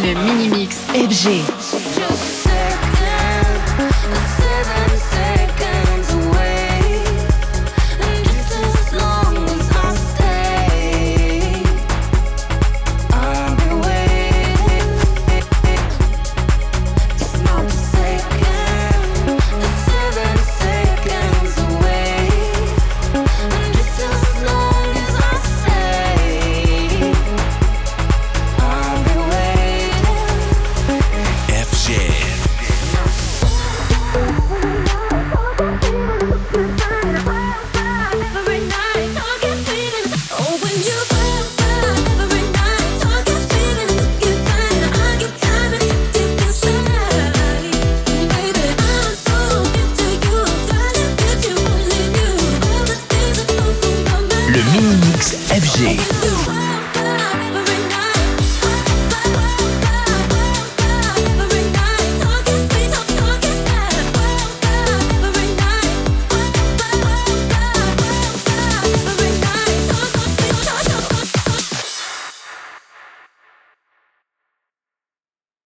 Le Mini-Mix FG. FG.